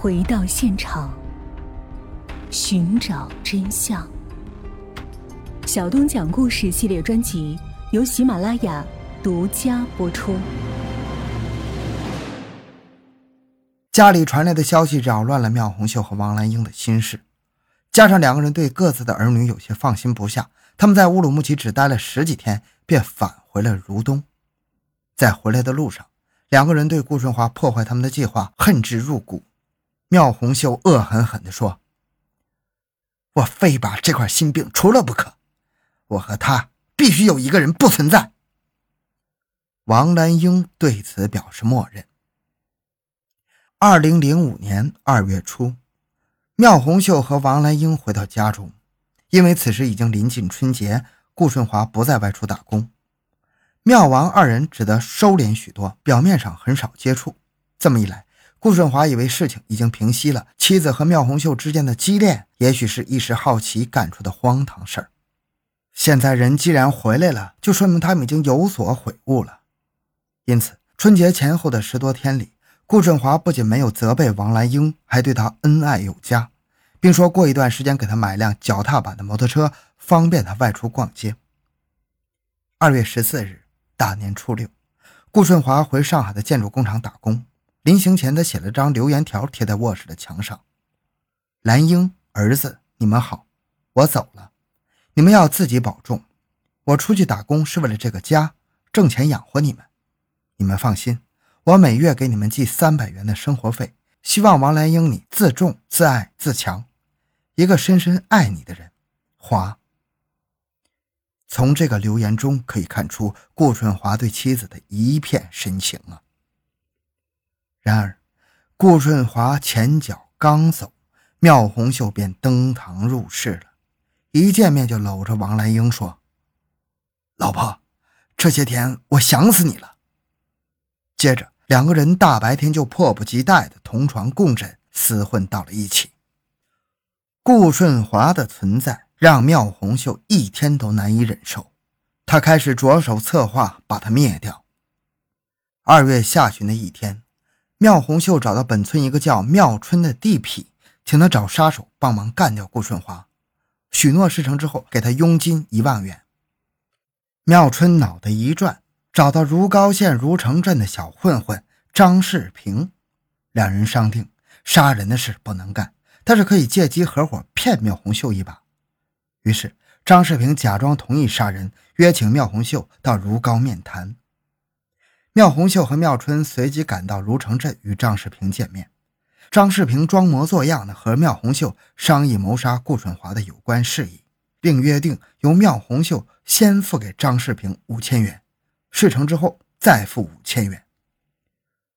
回到现场，寻找真相。小东讲故事系列专辑由喜马拉雅独家播出。家里传来的消息扰乱了妙红秀和王兰英的心事，加上两个人对各自的儿女有些放心不下，他们在乌鲁木齐只待了十几天，便返回了如东。在回来的路上，两个人对顾顺华破坏他们的计划恨之入骨。妙红秀恶狠狠地说：“我非把这块心病除了不可。”我和他必须有一个人不存在。王兰英对此表示默认。二零零五年二月初，妙红秀和王兰英回到家中，因为此时已经临近春节，顾顺华不再外出打工，妙王二人只得收敛许多，表面上很少接触。这么一来，顾顺华以为事情已经平息了，妻子和妙红秀之间的激恋，也许是一时好奇干出的荒唐事儿。现在人既然回来了，就说明他们已经有所悔悟了。因此，春节前后的十多天里，顾顺华不仅没有责备王兰英，还对她恩爱有加，并说过一段时间给她买辆脚踏板的摩托车，方便她外出逛街。二月十四日，大年初六，顾顺华回上海的建筑工厂打工。临行前，他写了张留言条贴在卧室的墙上：“兰英儿子，你们好，我走了。”你们要自己保重，我出去打工是为了这个家，挣钱养活你们。你们放心，我每月给你们寄三百元的生活费。希望王兰英你自重、自爱、自强，一个深深爱你的人。华。从这个留言中可以看出顾春华对妻子的一片深情啊。然而，顾顺华前脚刚走，妙红秀便登堂入室了。一见面就搂着王兰英说：“老婆，这些天我想死你了。”接着两个人大白天就迫不及待的同床共枕，厮混到了一起。顾顺华的存在让妙红秀一天都难以忍受，他开始着手策划把他灭掉。二月下旬的一天，妙红秀找到本村一个叫妙春的地痞，请他找杀手帮忙干掉顾顺华。许诺事成之后，给他佣金一万元。妙春脑袋一转，找到如皋县如城镇的小混混张世平，两人商定杀人的事不能干，但是可以借机合伙骗妙红秀一把。于是张世平假装同意杀人，约请妙红秀到如皋面谈。妙红秀和妙春随即赶到如城镇与张世平见面。张世平装模作样的和妙红秀商议谋杀顾顺华的有关事宜，并约定由妙红秀先付给张世平五千元，事成之后再付五千元。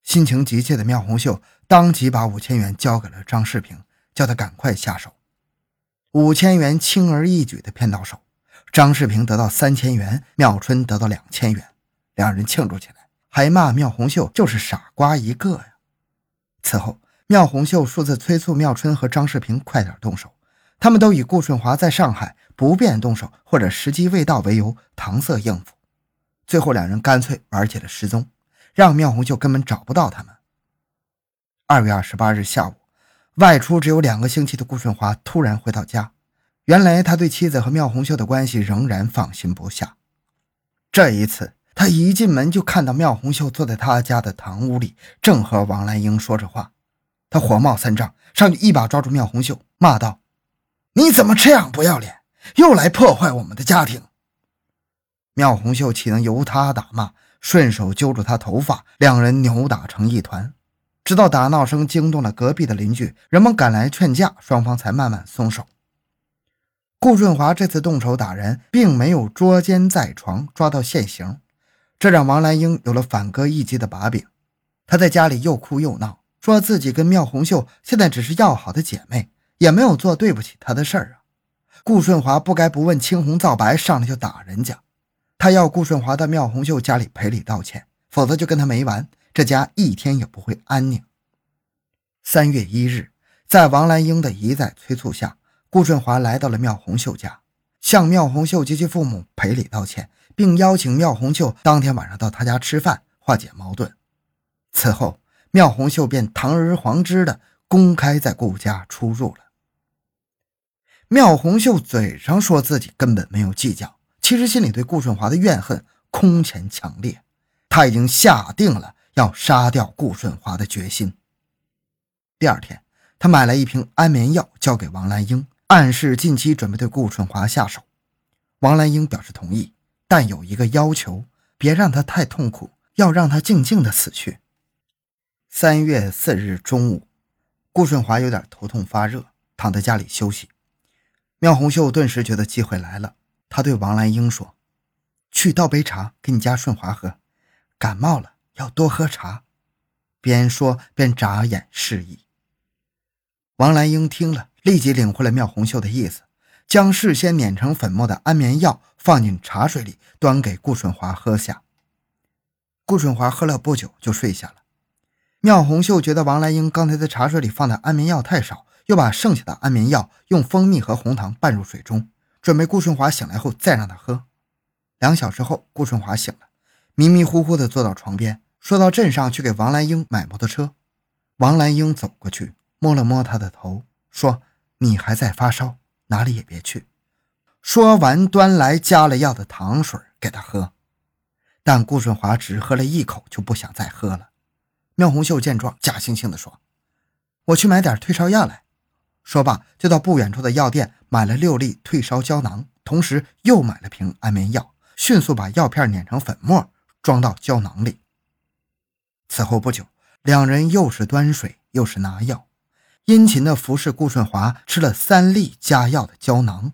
心情急切的妙红秀当即把五千元交给了张世平，叫他赶快下手。五千元轻而易举地骗到手，张世平得到三千元，妙春得到两千元，两人庆祝起来，还骂妙红秀就是傻瓜一个呀。此后。妙红秀数次催促妙春和张世平快点动手，他们都以顾顺华在上海不便动手或者时机未到为由搪塞应付。最后，两人干脆玩起了失踪，让妙红秀根本找不到他们。二月二十八日下午，外出只有两个星期的顾顺华突然回到家，原来他对妻子和妙红秀的关系仍然放心不下。这一次，他一进门就看到妙红秀坐在他家的堂屋里，正和王兰英说着话。他火冒三丈，上去一把抓住妙红秀，骂道：“你怎么这样不要脸，又来破坏我们的家庭？”妙红秀岂能由他打骂，顺手揪住他头发，两人扭打成一团，直到打闹声惊动了隔壁的邻居，人们赶来劝架，双方才慢慢松手。顾润华这次动手打人，并没有捉奸在床，抓到现行，这让王兰英有了反戈一击的把柄。她在家里又哭又闹。说自己跟妙红秀现在只是要好的姐妹，也没有做对不起她的事儿啊。顾顺华不该不问青红皂白上来就打人家，他要顾顺华到妙红秀家里赔礼道歉，否则就跟他没完，这家一天也不会安宁。三月一日，在王兰英的一再催促下，顾顺华来到了妙红秀家，向妙红秀及其父母赔礼道歉，并邀请妙红秀当天晚上到他家吃饭，化解矛盾。此后。妙红秀便堂而皇之的公开在顾家出入了。妙红秀嘴上说自己根本没有计较，其实心里对顾顺华的怨恨空前强烈。他已经下定了要杀掉顾顺华的决心。第二天，他买了一瓶安眠药交给王兰英，暗示近期准备对顾顺华下手。王兰英表示同意，但有一个要求：别让他太痛苦，要让他静静的死去。三月四日中午，顾顺华有点头痛发热，躺在家里休息。妙红秀顿时觉得机会来了，她对王兰英说：“去倒杯茶给你家顺华喝，感冒了要多喝茶。”边说边眨眼示意。王兰英听了，立即领会了妙红秀的意思，将事先碾成粉末的安眠药放进茶水里，端给顾顺华喝下。顾顺华喝了不久就睡下了。妙红秀觉得王兰英刚才在茶水里放的安眠药太少。又把剩下的安眠药用蜂蜜和红糖拌入水中，准备顾顺华醒来后再让他喝。两小时后，顾顺华醒了，迷迷糊糊地坐到床边，说到镇上去给王兰英买摩托车。王兰英走过去，摸了摸他的头，说：“你还在发烧，哪里也别去。”说完，端来加了药的糖水给他喝。但顾顺华只喝了一口，就不想再喝了。妙红秀见状，假惺惺地说：“我去买点退烧药来。”说罢，就到不远处的药店买了六粒退烧胶囊，同时又买了瓶安眠药，迅速把药片碾成粉末，装到胶囊里。此后不久，两人又是端水又是拿药，殷勤地服侍顾顺华吃了三粒加药的胶囊。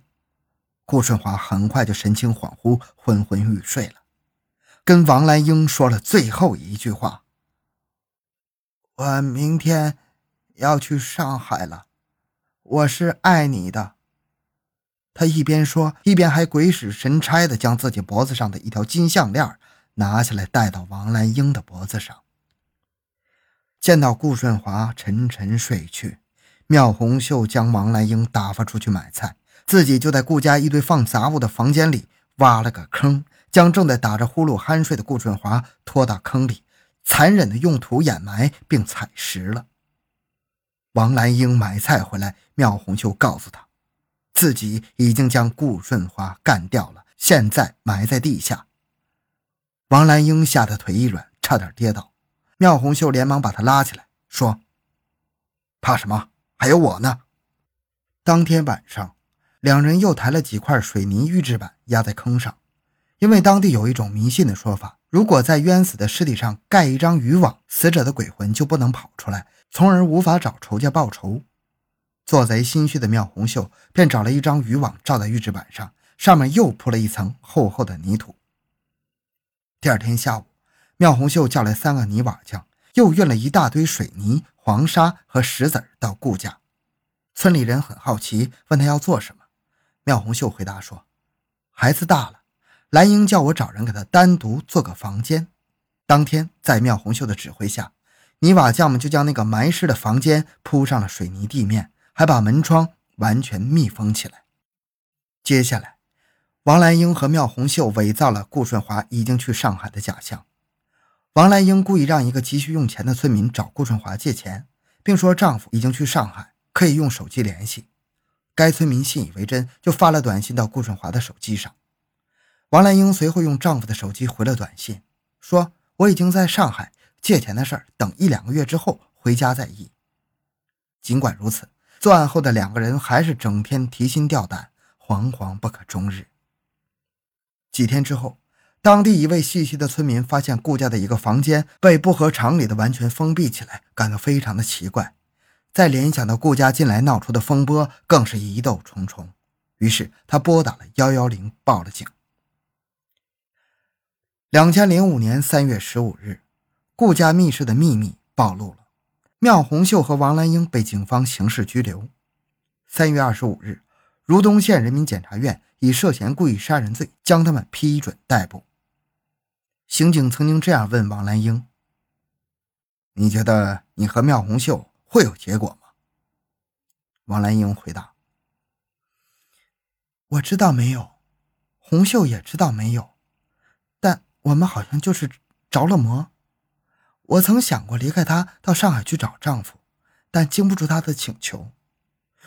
顾顺华很快就神情恍惚，昏昏欲睡了，跟王兰英说了最后一句话：“我明天要去上海了。”我是爱你的。他一边说，一边还鬼使神差的将自己脖子上的一条金项链拿下来戴到王兰英的脖子上。见到顾顺华沉沉睡去，妙红秀将王兰英打发出去买菜，自己就在顾家一堆放杂物的房间里挖了个坑，将正在打着呼噜酣睡的顾顺华拖到坑里，残忍的用土掩埋并踩实了。王兰英买菜回来，妙红秀告诉他，自己已经将顾顺华干掉了，现在埋在地下。王兰英吓得腿一软，差点跌倒。妙红秀连忙把他拉起来，说：“怕什么？还有我呢。”当天晚上，两人又抬了几块水泥预制板压在坑上，因为当地有一种迷信的说法：如果在冤死的尸体上盖一张渔网，死者的鬼魂就不能跑出来。从而无法找仇家报仇，做贼心虚的妙红秀便找了一张渔网罩在预制板上，上面又铺了一层厚厚的泥土。第二天下午，妙红秀叫来三个泥瓦匠，又运了一大堆水泥、黄沙和石子到顾家。村里人很好奇，问他要做什么。妙红秀回答说：“孩子大了，兰英叫我找人给他单独做个房间。”当天，在妙红秀的指挥下。泥瓦匠们就将那个埋尸的房间铺上了水泥地面，还把门窗完全密封起来。接下来，王兰英和妙红秀伪造了顾顺华已经去上海的假象。王兰英故意让一个急需用钱的村民找顾顺华借钱，并说丈夫已经去上海，可以用手机联系。该村民信以为真，就发了短信到顾顺华的手机上。王兰英随后用丈夫的手机回了短信，说：“我已经在上海。”借钱的事儿，等一两个月之后回家再议。尽管如此，作案后的两个人还是整天提心吊胆，惶惶不可终日。几天之后，当地一位细心的村民发现顾家的一个房间被不合常理的完全封闭起来，感到非常的奇怪。再联想到顾家近来闹出的风波，更是疑窦重重。于是他拨打了幺幺零，报了警。两千零五年三月十五日。顾家密室的秘密暴露了，妙红秀和王兰英被警方刑事拘留。三月二十五日，如东县人民检察院以涉嫌故意杀人罪将他们批准逮捕。刑警曾经这样问王兰英：“你觉得你和妙红秀会有结果吗？”王兰英回答：“我知道没有，红秀也知道没有，但我们好像就是着了魔。”我曾想过离开他到上海去找丈夫，但经不住他的请求。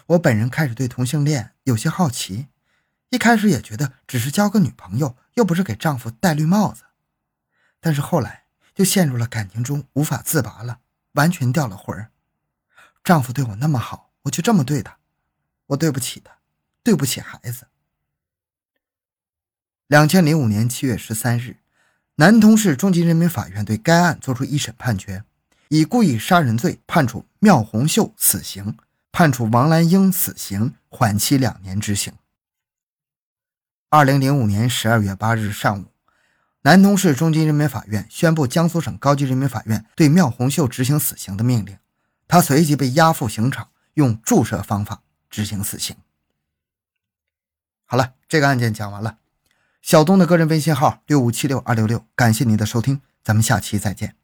我本人开始对同性恋有些好奇，一开始也觉得只是交个女朋友，又不是给丈夫戴绿帽子。但是后来就陷入了感情中无法自拔了，完全掉了魂儿。丈夫对我那么好，我就这么对他，我对不起他，对不起孩子。两千零五年七月十三日，南通市中级人民法院对该案作出一审判决，以故意杀人罪判处缪红秀死刑，判处王兰英死刑，缓期两年执行。二零零五年十二月八日上午，南通市中级人民法院宣布江苏省高级人民法院对缪红秀执行死刑的命令，他随即被押赴刑场，用注射方法执行死刑。好了，这个案件讲完了。小东的个人微信号六五七六二六六，感谢您的收听，咱们下期再见。